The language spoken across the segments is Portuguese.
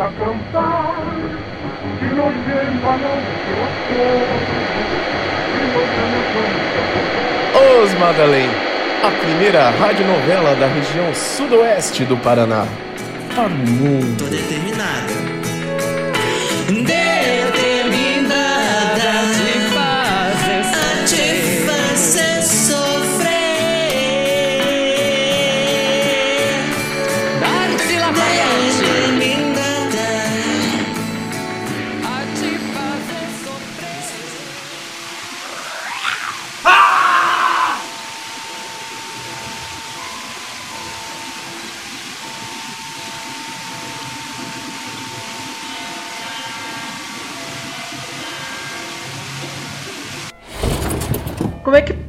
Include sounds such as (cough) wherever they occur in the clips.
a cantar e nos lleva Os Madalém, a primeira radionovela da região sudoeste do Paraná. Para o mundo. Tô determinada.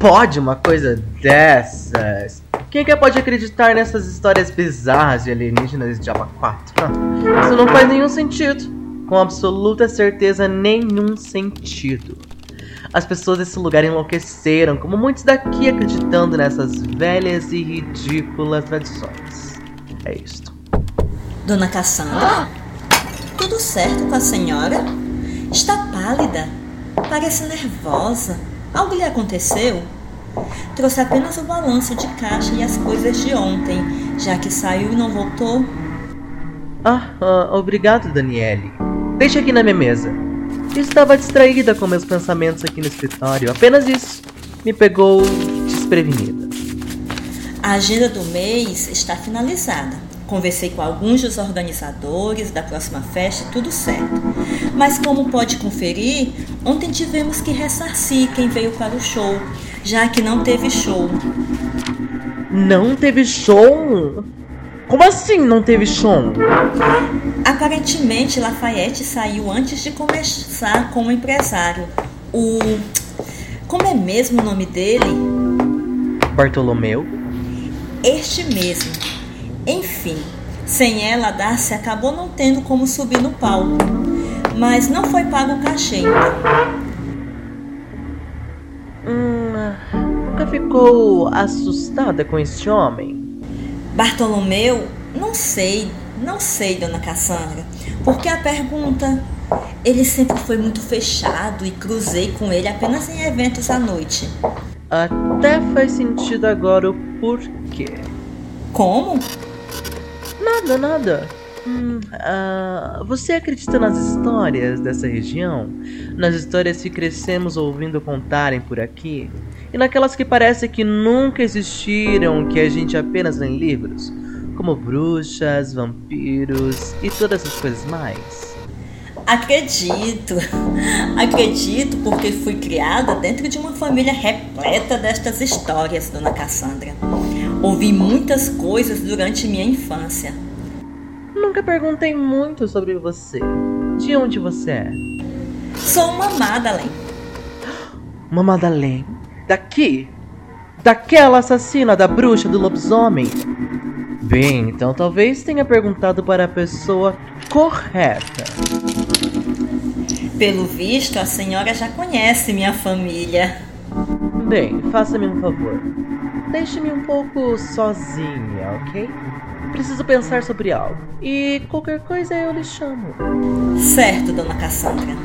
Pode uma coisa dessas? Quem é que pode acreditar nessas histórias bizarras de alienígenas de Java 4? (laughs) Isso não faz nenhum sentido. Com absoluta certeza, nenhum sentido. As pessoas desse lugar enlouqueceram, como muitos daqui acreditando nessas velhas e ridículas tradições. É isto. Dona Cassandra? Tudo certo com a senhora? Está pálida. Parece nervosa. Algo lhe aconteceu? Trouxe apenas o balanço de caixa e as coisas de ontem, já que saiu e não voltou. Ah, uh, obrigado, Daniele. Deixa aqui na minha mesa. Estava distraída com meus pensamentos aqui no escritório. Apenas isso. Me pegou desprevenida. A agenda do mês está finalizada. Conversei com alguns dos organizadores da próxima festa, tudo certo. Mas como pode conferir, ontem tivemos que ressarcir quem veio para o show, já que não teve show. Não teve show? Como assim não teve show? Aparentemente, Lafayette saiu antes de começar com o empresário. O. Como é mesmo o nome dele? Bartolomeu? Este mesmo. Enfim, sem ela, a Darcy acabou não tendo como subir no palco, mas não foi pago o cachê. Hum, nunca ficou assustada com esse homem? Bartolomeu? Não sei, não sei, dona Cassandra. Porque a pergunta. Ele sempre foi muito fechado e cruzei com ele apenas em eventos à noite. Até faz sentido agora o porquê. Como? Nada, nada. Hum, uh, você acredita nas histórias dessa região? Nas histórias que crescemos ouvindo contarem por aqui? E naquelas que parece que nunca existiram, que a gente apenas lê em livros? Como bruxas, vampiros e todas essas coisas mais? Acredito, acredito porque fui criada dentro de uma família repleta destas histórias, dona Cassandra. Ouvi muitas coisas durante minha infância. Nunca perguntei muito sobre você. De onde você é? Sou uma Madeleine. Uma Madeleine? Daqui? Daquela assassina da bruxa do lobisomem? Bem, então talvez tenha perguntado para a pessoa correta. Pelo visto, a senhora já conhece minha família. Bem, faça-me um favor. Deixe-me um pouco sozinha, ok? Preciso pensar sobre algo. E qualquer coisa eu lhe chamo. Certo, dona Cassandra.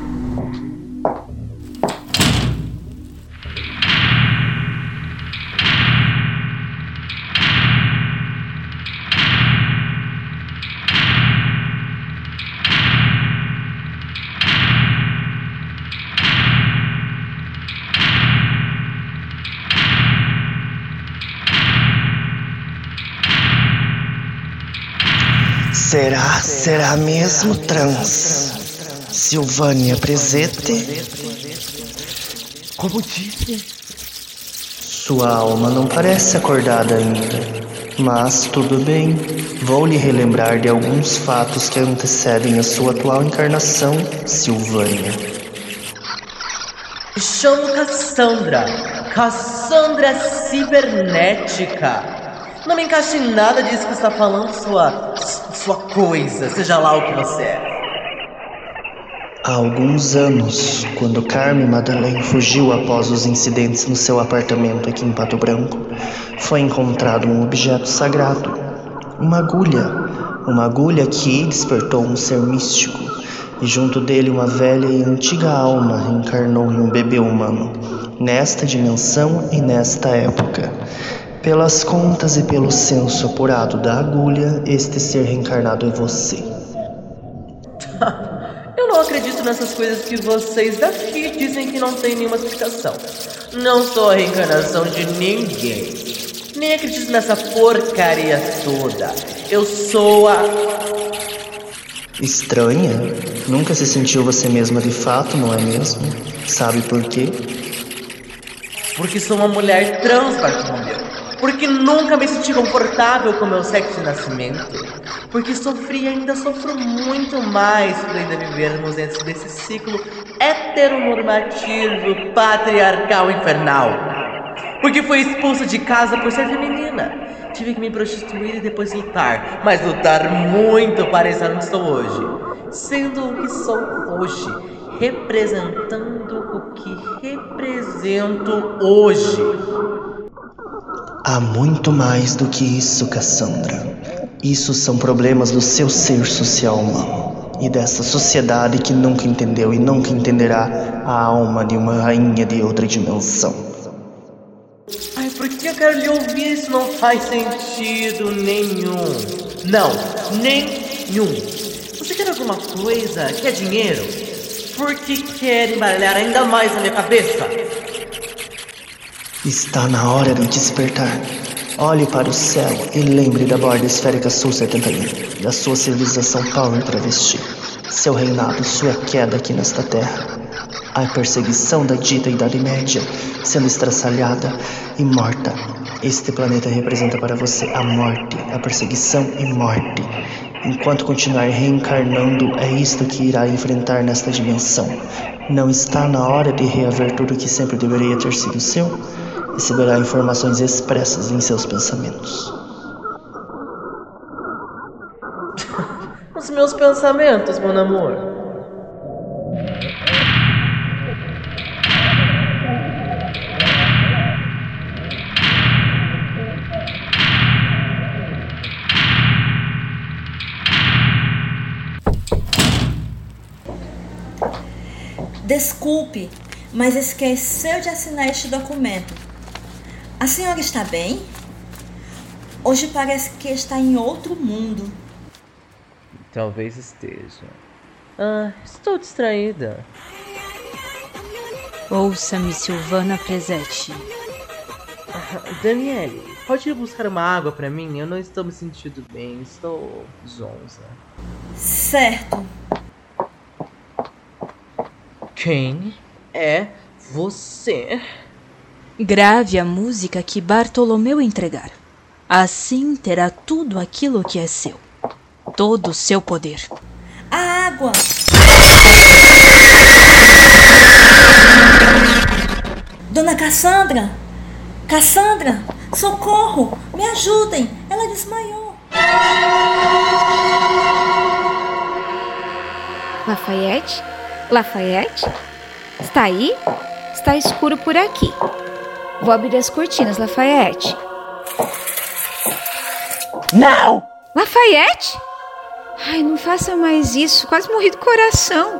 Será, será mesmo trans? Silvânia Presete? Como disse? Sua alma não parece acordada ainda. Mas tudo bem, vou lhe relembrar de alguns fatos que antecedem a sua atual encarnação, Silvânia. Chamo Cassandra. Cassandra cibernética. Não me encaixe em nada disso que está falando, sua. Sua coisa, seja lá o que você é. Há alguns anos, quando Carmen Madeleine fugiu após os incidentes no seu apartamento aqui em Pato Branco, foi encontrado um objeto sagrado, uma agulha, Uma agulha que despertou um ser místico, e junto dele uma velha e antiga alma reencarnou em um bebê humano, nesta dimensão e nesta época. Pelas contas e pelo senso apurado da agulha, este ser reencarnado é você. (laughs) Eu não acredito nessas coisas que vocês daqui dizem que não tem nenhuma explicação. Não sou a reencarnação de ninguém. Nem acredito nessa porcaria toda. Eu sou a. Estranha? Nunca se sentiu você mesma de fato, não é mesmo? Sabe por quê? Porque sou uma mulher trans, Bartolomeu. Porque nunca me senti confortável com meu sexo de nascimento. Porque sofri e ainda sofro muito mais por ainda vivermos dentro desse ciclo heteronormativo, patriarcal infernal. Porque fui expulsa de casa por ser feminina. Tive que me prostituir e depois lutar, mas lutar muito para estar onde estou hoje. Sendo o que sou hoje, representando o que represento hoje. Há muito mais do que isso, Cassandra. Isso são problemas do seu ser social humano e dessa sociedade que nunca entendeu e nunca entenderá a alma de uma rainha de outra dimensão. Ai, por que eu quero lhe ouvir? Isso não faz sentido nenhum. Não, nenhum. Você quer alguma coisa? Quer dinheiro? Por que quer embaralhar ainda mais na minha cabeça? Está na hora de despertar. Olhe para o céu e lembre da borda esférica Sul 71, da sua civilização Power travesti, seu reinado, sua queda aqui nesta terra. A perseguição da dita Idade Média sendo estraçalhada e morta. Este planeta representa para você a morte, a perseguição e morte. Enquanto continuar reencarnando, é isto que irá enfrentar nesta dimensão. Não está na hora de reaver tudo que sempre deveria ter sido seu? Receberá informações expressas em seus pensamentos. Os meus pensamentos, meu amor. Desculpe, mas esqueceu de assinar este documento. A senhora está bem? Hoje parece que está em outro mundo. Talvez esteja. Ah, estou distraída. Ouça-me, Silvana Presetti. Ah, Daniele, pode ir buscar uma água para mim? Eu não estou me sentindo bem, estou zonza. Certo. Quem é você? Grave a música que Bartolomeu entregar. Assim terá tudo aquilo que é seu. Todo o seu poder. A água! Dona Cassandra! Cassandra! Socorro! Me ajudem! Ela desmaiou! Lafayette? Lafayette? Está aí? Está escuro por aqui. Vou abrir as cortinas, Lafayette. Não! Lafayette? Ai, não faça mais isso. Quase morri do coração.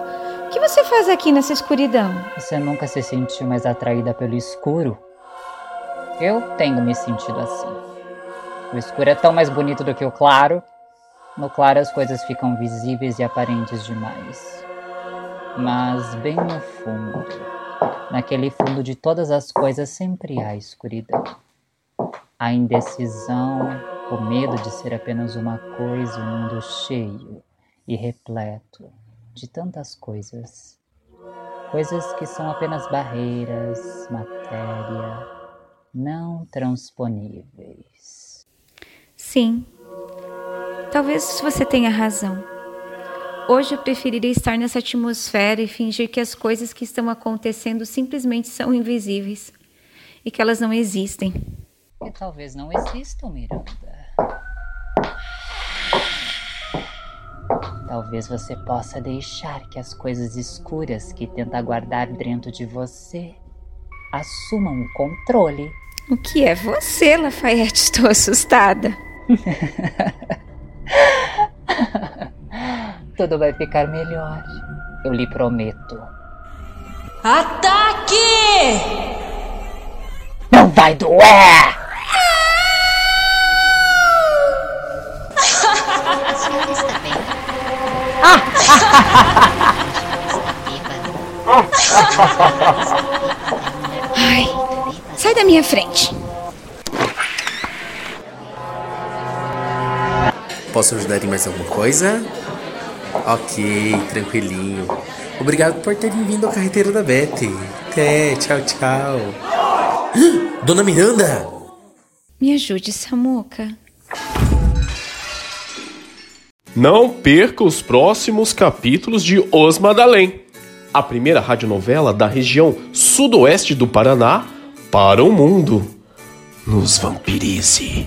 O que você faz aqui nessa escuridão? Você nunca se sentiu mais atraída pelo escuro? Eu tenho me sentido assim. O escuro é tão mais bonito do que o claro. No claro as coisas ficam visíveis e aparentes demais. Mas bem no fundo, naquele fundo de todas as coisas sempre há escuridão. A indecisão, o medo de ser apenas uma coisa, um mundo cheio e repleto de tantas coisas. Coisas que são apenas barreiras, matéria, não transponíveis. Sim. Talvez você tenha razão. Hoje eu preferiria estar nessa atmosfera e fingir que as coisas que estão acontecendo simplesmente são invisíveis e que elas não existem. E talvez não existam, Miranda. Talvez você possa deixar que as coisas escuras que tenta guardar dentro de você assumam o controle. O que é você, Lafayette? Estou assustada. (laughs) Tudo vai ficar melhor. Eu lhe prometo. Ataque! Não vai doer! Ai, sai da minha frente. Posso ajudar em mais alguma coisa? Ok, tranquilinho. Obrigado por terem vindo ao Carreteiro da Bete. Até, tchau, tchau. (gasps) Dona Miranda! Me ajude, Samuca. Não perca os próximos capítulos de Os Madalém, a primeira radionovela da região sudoeste do Paraná para o mundo. Nos vampirize.